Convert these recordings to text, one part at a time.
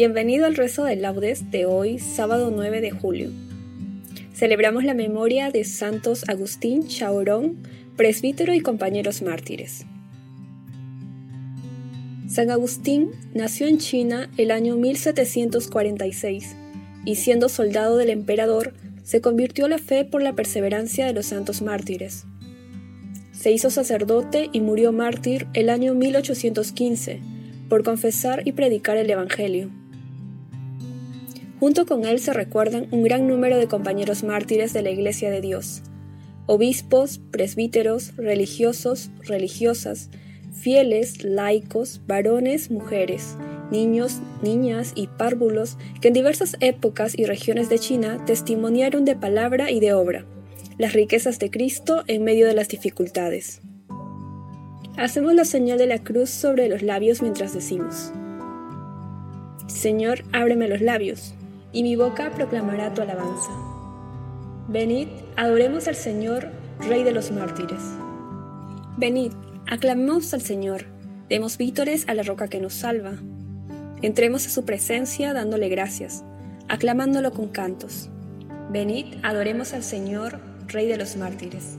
Bienvenido al rezo de laudes de hoy, sábado 9 de julio. Celebramos la memoria de Santos Agustín Chaurón, presbítero y compañeros mártires. San Agustín nació en China el año 1746 y siendo soldado del emperador, se convirtió a la fe por la perseverancia de los santos mártires. Se hizo sacerdote y murió mártir el año 1815 por confesar y predicar el Evangelio. Junto con él se recuerdan un gran número de compañeros mártires de la Iglesia de Dios, obispos, presbíteros, religiosos, religiosas, fieles, laicos, varones, mujeres, niños, niñas y párvulos que en diversas épocas y regiones de China testimoniaron de palabra y de obra las riquezas de Cristo en medio de las dificultades. Hacemos la señal de la cruz sobre los labios mientras decimos, Señor, ábreme los labios, y mi boca proclamará tu alabanza. Venid, adoremos al Señor, Rey de los mártires. Venid, aclamemos al Señor, demos vítores a la roca que nos salva. Entremos a su presencia dándole gracias, aclamándolo con cantos. Venid, adoremos al Señor, Rey de los mártires.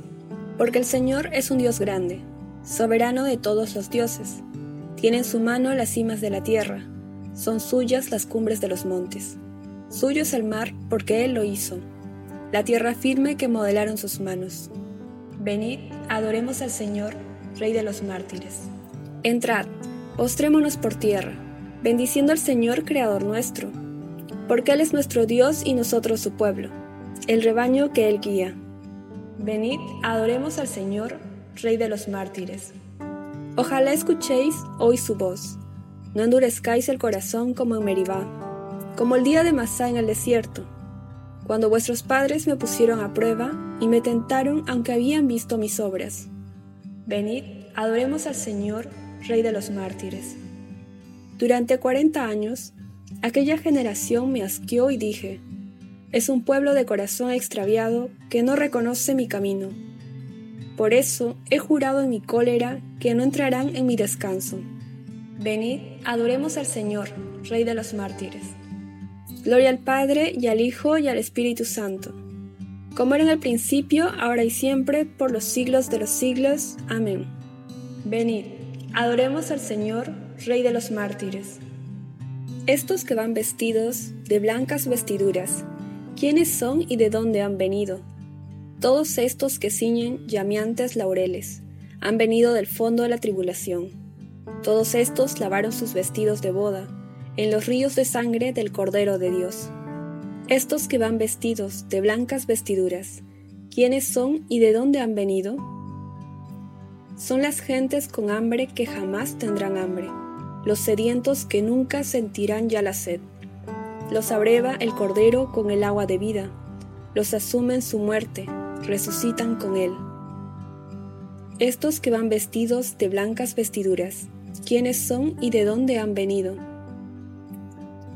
Porque el Señor es un Dios grande, soberano de todos los dioses. Tiene en su mano las cimas de la tierra, son suyas las cumbres de los montes. Suyo es el mar porque Él lo hizo, la tierra firme que modelaron sus manos. Venid, adoremos al Señor, Rey de los mártires. Entrad, postrémonos por tierra, bendiciendo al Señor, Creador nuestro, porque Él es nuestro Dios y nosotros su pueblo, el rebaño que Él guía. Venid, adoremos al Señor, Rey de los mártires. Ojalá escuchéis hoy su voz. No endurezcáis el corazón como en Meribá, como el día de Masá en el desierto, cuando vuestros padres me pusieron a prueba y me tentaron aunque habían visto mis obras. Venid, adoremos al Señor, Rey de los mártires. Durante cuarenta años, aquella generación me asqueó y dije, es un pueblo de corazón extraviado que no reconoce mi camino por eso he jurado en mi cólera que no entrarán en mi descanso. Venid, adoremos al Señor, Rey de los mártires. Gloria al Padre y al Hijo y al Espíritu Santo, como era en el principio, ahora y siempre, por los siglos de los siglos. Amén. Venid, adoremos al Señor, Rey de los mártires. Estos que van vestidos de blancas vestiduras, ¿quiénes son y de dónde han venido? Todos estos que ciñen llameantes laureles han venido del fondo de la tribulación. Todos estos lavaron sus vestidos de boda en los ríos de sangre del Cordero de Dios. Estos que van vestidos de blancas vestiduras, ¿quiénes son y de dónde han venido? Son las gentes con hambre que jamás tendrán hambre, los sedientos que nunca sentirán ya la sed. Los abreva el Cordero con el agua de vida, los asume en su muerte, resucitan con Él. Estos que van vestidos de blancas vestiduras, ¿quiénes son y de dónde han venido?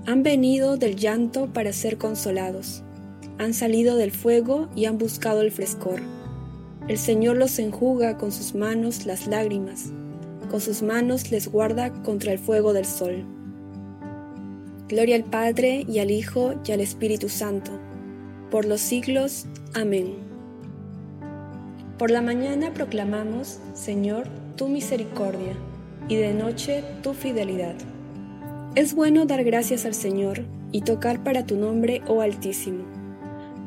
Han venido del llanto para ser consolados. Han salido del fuego y han buscado el frescor. El Señor los enjuga con sus manos las lágrimas, con sus manos les guarda contra el fuego del sol. Gloria al Padre y al Hijo y al Espíritu Santo, por los siglos. Amén. Por la mañana proclamamos, Señor, tu misericordia, y de noche tu fidelidad. Es bueno dar gracias al Señor y tocar para tu nombre, oh Altísimo.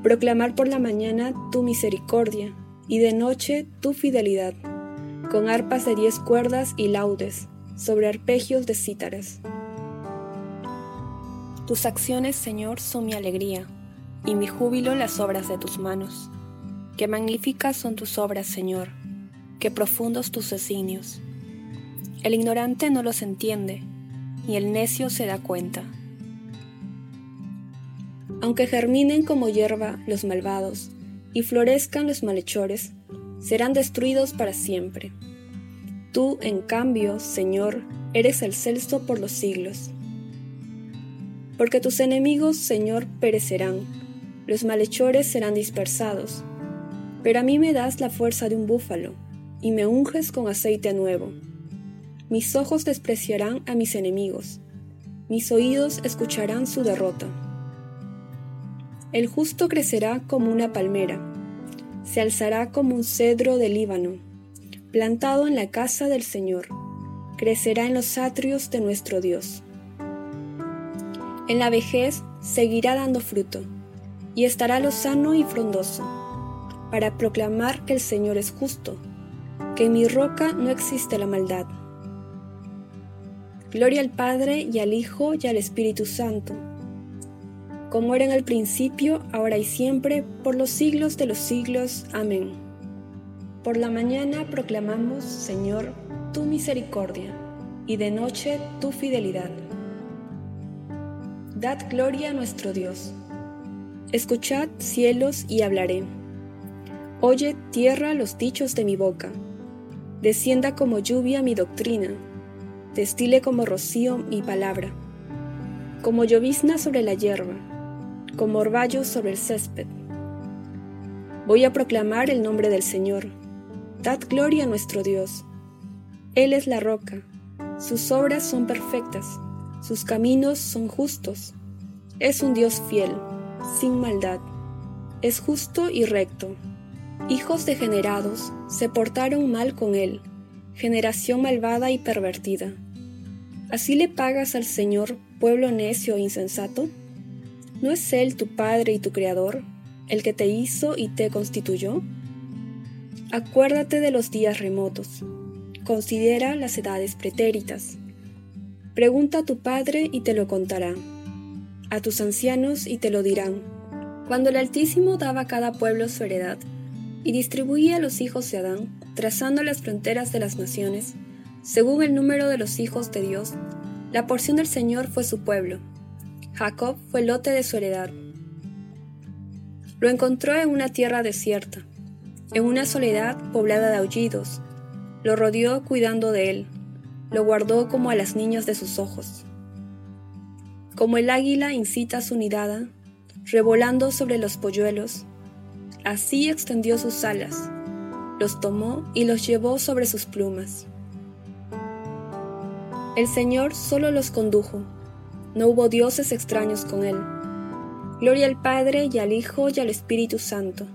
Proclamar por la mañana tu misericordia, y de noche tu fidelidad, con arpas de diez cuerdas y laudes, sobre arpegios de cítaras. Tus acciones, Señor, son mi alegría, y mi júbilo las obras de tus manos. Qué magníficas son tus obras, Señor, qué profundos tus designios. El ignorante no los entiende, ni el necio se da cuenta. Aunque germinen como hierba los malvados, y florezcan los malhechores, serán destruidos para siempre. Tú, en cambio, Señor, eres el celso por los siglos porque tus enemigos, Señor, perecerán, los malhechores serán dispersados. Pero a mí me das la fuerza de un búfalo, y me unges con aceite nuevo. Mis ojos despreciarán a mis enemigos, mis oídos escucharán su derrota. El justo crecerá como una palmera, se alzará como un cedro del Líbano, plantado en la casa del Señor, crecerá en los atrios de nuestro Dios. En la vejez seguirá dando fruto, y estará lozano y frondoso, para proclamar que el Señor es justo, que en mi roca no existe la maldad. Gloria al Padre y al Hijo y al Espíritu Santo, como era en el principio, ahora y siempre, por los siglos de los siglos. Amén. Por la mañana proclamamos, Señor, tu misericordia, y de noche tu fidelidad. Dad gloria a nuestro Dios. Escuchad cielos y hablaré. Oye tierra los dichos de mi boca. Descienda como lluvia mi doctrina. Destile como rocío mi palabra. Como llovizna sobre la hierba. Como orvallo sobre el césped. Voy a proclamar el nombre del Señor. Dad gloria a nuestro Dios. Él es la roca. Sus obras son perfectas sus caminos son justos. Es un Dios fiel, sin maldad. Es justo y recto. Hijos degenerados se portaron mal con él, generación malvada y pervertida. ¿Así le pagas al Señor, pueblo necio e insensato? ¿No es Él tu Padre y tu Creador, el que te hizo y te constituyó? Acuérdate de los días remotos, considera las edades pretéritas Pregunta a tu padre y te lo contará, a tus ancianos y te lo dirán. Cuando el Altísimo daba a cada pueblo su heredad y distribuía a los hijos de Adán, trazando las fronteras de las naciones, según el número de los hijos de Dios, la porción del Señor fue su pueblo. Jacob fue el lote de su heredad. Lo encontró en una tierra desierta, en una soledad poblada de aullidos. Lo rodeó cuidando de él, lo guardó como a las niñas de sus ojos. Como el águila incita su nidada, revolando sobre los polluelos, así extendió sus alas, los tomó y los llevó sobre sus plumas. El Señor solo los condujo, no hubo dioses extraños con él. Gloria al Padre y al Hijo y al Espíritu Santo,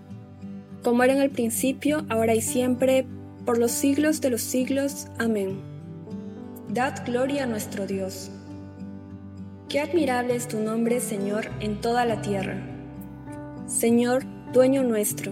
como era en el principio, ahora y siempre, por los siglos de los siglos. Amén. Dad gloria a nuestro Dios. Qué admirable es tu nombre, Señor, en toda la tierra. Señor, dueño nuestro,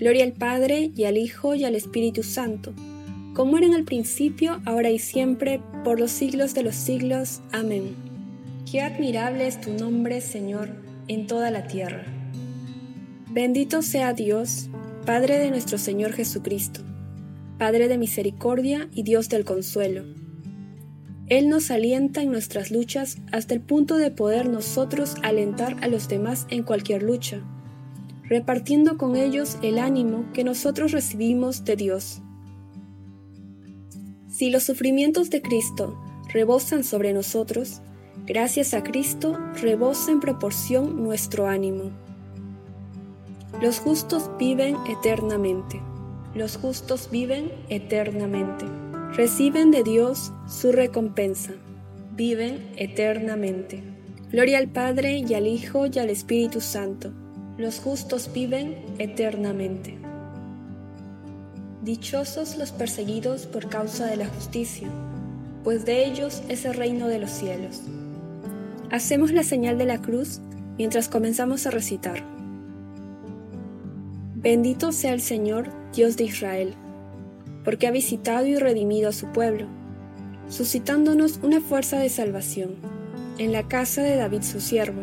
Gloria al Padre y al Hijo y al Espíritu Santo, como era en principio, ahora y siempre, por los siglos de los siglos. Amén. Qué admirable es tu nombre, Señor, en toda la tierra. Bendito sea Dios, Padre de nuestro Señor Jesucristo, Padre de misericordia y Dios del consuelo. Él nos alienta en nuestras luchas hasta el punto de poder nosotros alentar a los demás en cualquier lucha, repartiendo con ellos el ánimo que nosotros recibimos de Dios. Si los sufrimientos de Cristo rebosan sobre nosotros, gracias a Cristo rebosa en proporción nuestro ánimo. Los justos viven eternamente. Los justos viven eternamente. Reciben de Dios su recompensa. Viven eternamente. Gloria al Padre y al Hijo y al Espíritu Santo. Los justos viven eternamente. Dichosos los perseguidos por causa de la justicia, pues de ellos es el reino de los cielos. Hacemos la señal de la cruz mientras comenzamos a recitar. Bendito sea el Señor, Dios de Israel, porque ha visitado y redimido a su pueblo, suscitándonos una fuerza de salvación en la casa de David su siervo,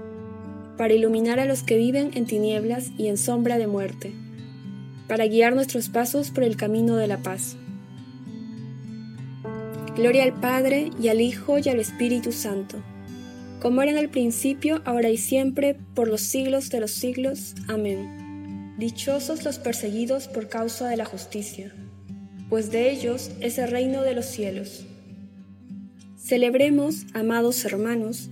para iluminar a los que viven en tinieblas y en sombra de muerte, para guiar nuestros pasos por el camino de la paz. Gloria al Padre y al Hijo y al Espíritu Santo, como era en el principio, ahora y siempre, por los siglos de los siglos. Amén. Dichosos los perseguidos por causa de la justicia, pues de ellos es el reino de los cielos. Celebremos, amados hermanos,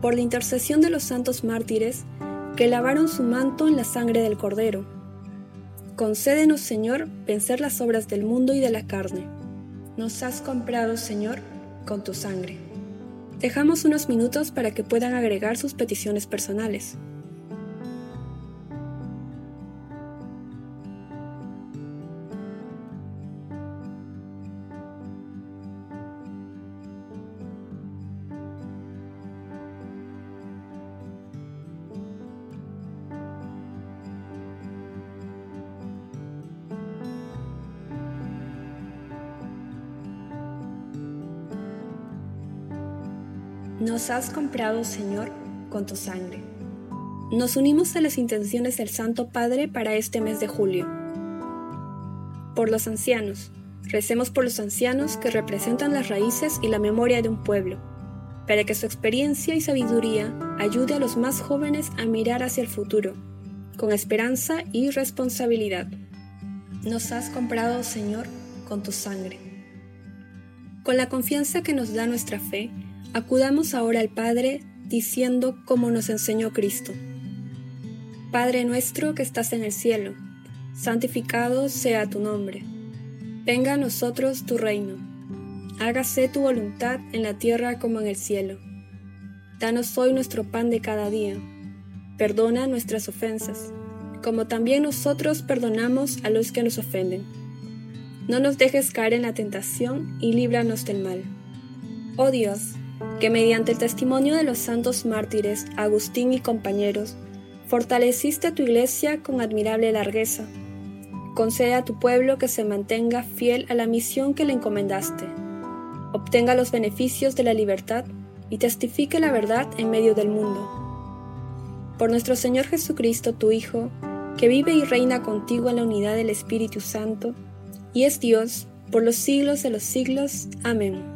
Por la intercesión de los santos mártires, que lavaron su manto en la sangre del Cordero. Concédenos, Señor, vencer las obras del mundo y de la carne. Nos has comprado, Señor, con tu sangre. Dejamos unos minutos para que puedan agregar sus peticiones personales. Nos has comprado, Señor, con tu sangre. Nos unimos a las intenciones del Santo Padre para este mes de julio. Por los ancianos, Recemos por los ancianos que representan las raíces y la memoria de un pueblo, para que su experiencia y sabiduría ayude a los más jóvenes a mirar hacia el futuro, con esperanza y responsabilidad. Nos has comprado, Señor, con tu sangre. Con la confianza que nos da nuestra fe, acudamos ahora al Padre diciendo como nos enseñó Cristo. Padre nuestro que estás en el cielo, santificado sea tu nombre. Venga a nosotros tu reino. Hágase tu voluntad en la tierra como en el cielo. Danos hoy nuestro pan de cada día. Perdona nuestras ofensas, como también nosotros perdonamos a los que nos ofenden. No nos dejes caer en la tentación y líbranos del mal. Oh Dios, que mediante el testimonio de los santos mártires Agustín y compañeros, fortaleciste tu iglesia con admirable largueza. Concede a tu pueblo que se mantenga fiel a la misión que le encomendaste, obtenga los beneficios de la libertad y testifique la verdad en medio del mundo. Por nuestro Señor Jesucristo, tu Hijo, que vive y reina contigo en la unidad del Espíritu Santo, y es Dios por los siglos de los siglos. Amén.